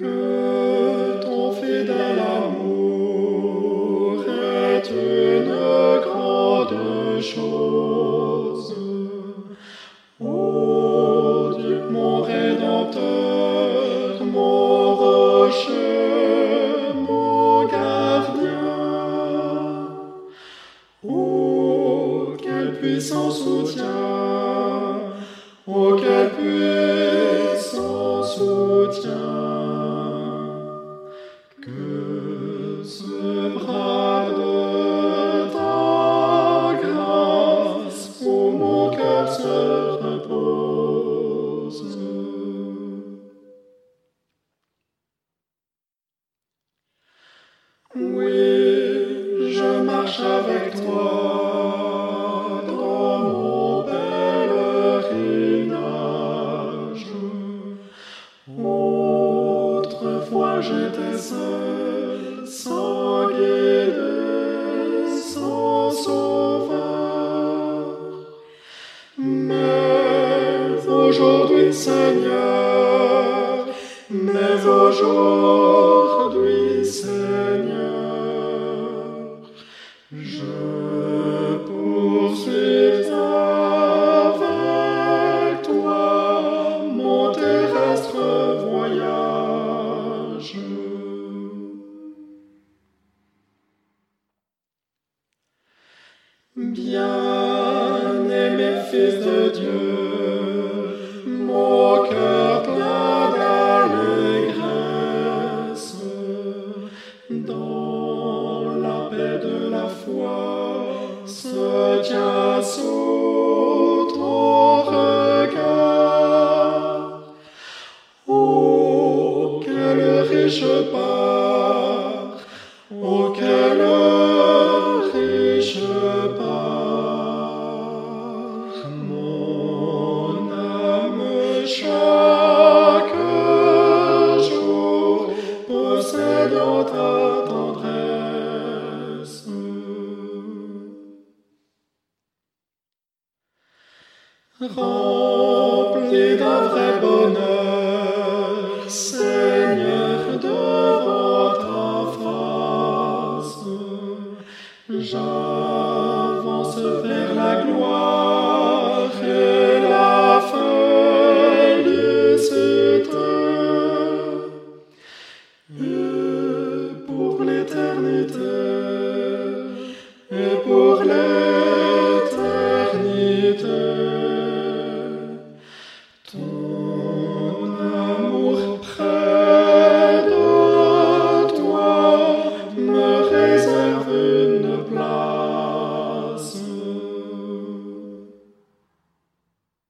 que ton fidèle amour est une grande chose. Ô Dieu, mon Rédempteur, mon rocher, mon gardien. Oh, quel puissant soutien, oh, quel puissant soutien. Oui, je marche avec toi dans mon pèlerinage. Autrefois j'étais seul, sans guide, sans sauveur. Mais aujourd'hui, Seigneur, mais aujourd'hui, Bien-aimé Fils de Dieu, mon cœur plein d'allégresse, dans la paix de la foi, se tient sous ton regard. Oh, quelle riche part dans ta tendresse. Remplis d'un vrai bonheur, Seigneur, devant ta face, j'avance vers la gloire.